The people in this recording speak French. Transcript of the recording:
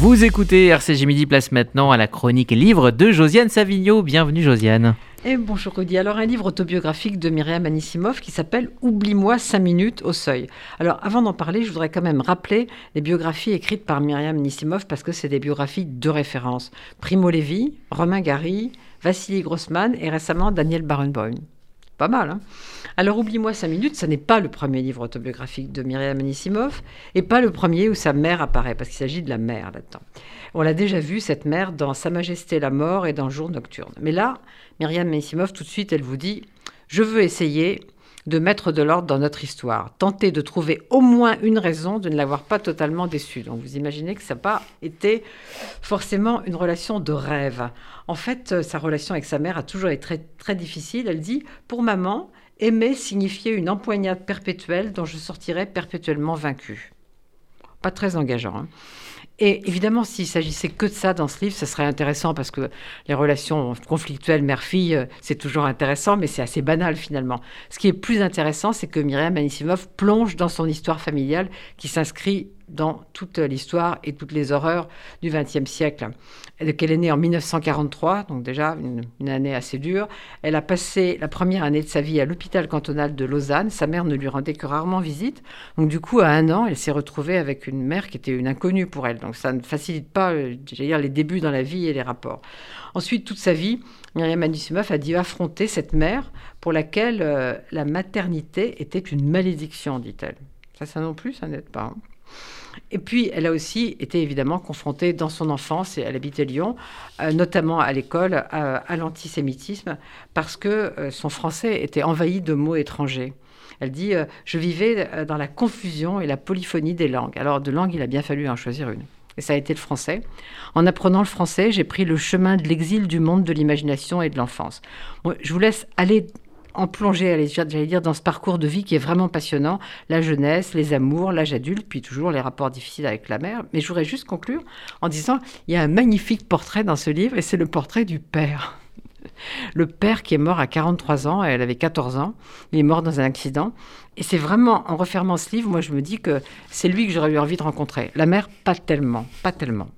Vous écoutez RCG Midi Place maintenant à la chronique livre de Josiane Savigno. Bienvenue Josiane. Et bonjour Rudy. Alors un livre autobiographique de Myriam Anissimov qui s'appelle Oublie-moi 5 minutes au seuil. Alors avant d'en parler, je voudrais quand même rappeler les biographies écrites par Myriam Anissimov parce que c'est des biographies de référence. Primo Levi, Romain Gary, Vassili Grossman et récemment Daniel Barenboim. Pas mal, hein Alors, Oublie-moi 5 minutes, ce n'est pas le premier livre autobiographique de Myriam Anissimov et pas le premier où sa mère apparaît, parce qu'il s'agit de la mère là-dedans. On l'a déjà vu, cette mère, dans Sa Majesté la mort et dans Jour nocturne. Mais là, Myriam Anissimov, tout de suite, elle vous dit Je veux essayer de mettre de l'ordre dans notre histoire, tenter de trouver au moins une raison de ne l'avoir pas totalement déçue. Donc vous imaginez que ça n'a pas été forcément une relation de rêve. En fait, euh, sa relation avec sa mère a toujours été très, très difficile. Elle dit, pour maman, aimer signifiait une empoignade perpétuelle dont je sortirais perpétuellement vaincue. Pas très engageant. Hein. Et évidemment, s'il s'agissait que de ça dans ce livre, ce serait intéressant parce que les relations conflictuelles mère-fille, euh, c'est toujours intéressant, mais c'est assez banal finalement. Ce qui est plus intéressant, c'est que Myriam Anisimov plonge dans son histoire familiale qui s'inscrit dans toute l'histoire et toutes les horreurs du XXe siècle. Elle, est née en 1943, donc déjà une, année assez dure. Elle a passé la première année de sa vie à l'hôpital cantonal de Lausanne. Sa mère ne lui rendait que rarement visite. Donc du coup, à un an, elle s'est retrouvée avec une mère qui était une inconnue pour elle. Donc ça ne facilite pas, euh, dire, les débuts dans la vie et les rapports. Ensuite, toute sa vie, Myriam Anisimov a dû affronter cette mère pour laquelle euh, la maternité était une malédiction, dit-elle. Ça, ça non plus, ça n'aide pas. Hein. Et puis, elle a aussi été évidemment confrontée dans son enfance, et elle habitait Lyon, euh, notamment à l'école, à, l'antisémitisme, parce que euh, son français était envahi de mots étrangers. Elle dit euh, Je vivais dans la confusion et la polyphonie des langues. Alors, de langue, il a bien fallu en choisir une. Et ça a été le français. En apprenant le français, j'ai pris le chemin de l'exil du monde de l'imagination et de l'enfance. je vous laisse aller en plongée, j'allais dire, dans ce parcours de vie qui est vraiment passionnant. La jeunesse, les amours, l'âge adulte, puis toujours les rapports difficiles avec la mère. Mais je voudrais juste conclure en disant, il y a un magnifique portrait dans ce livre, et c'est le portrait du père. Le père qui est mort à 43 ans, elle avait 14 ans, il est mort dans un accident. Et c'est vraiment, en refermant ce livre, moi je me dis que c'est lui que j'aurais eu envie de rencontrer. La mère, pas tellement, pas tellement.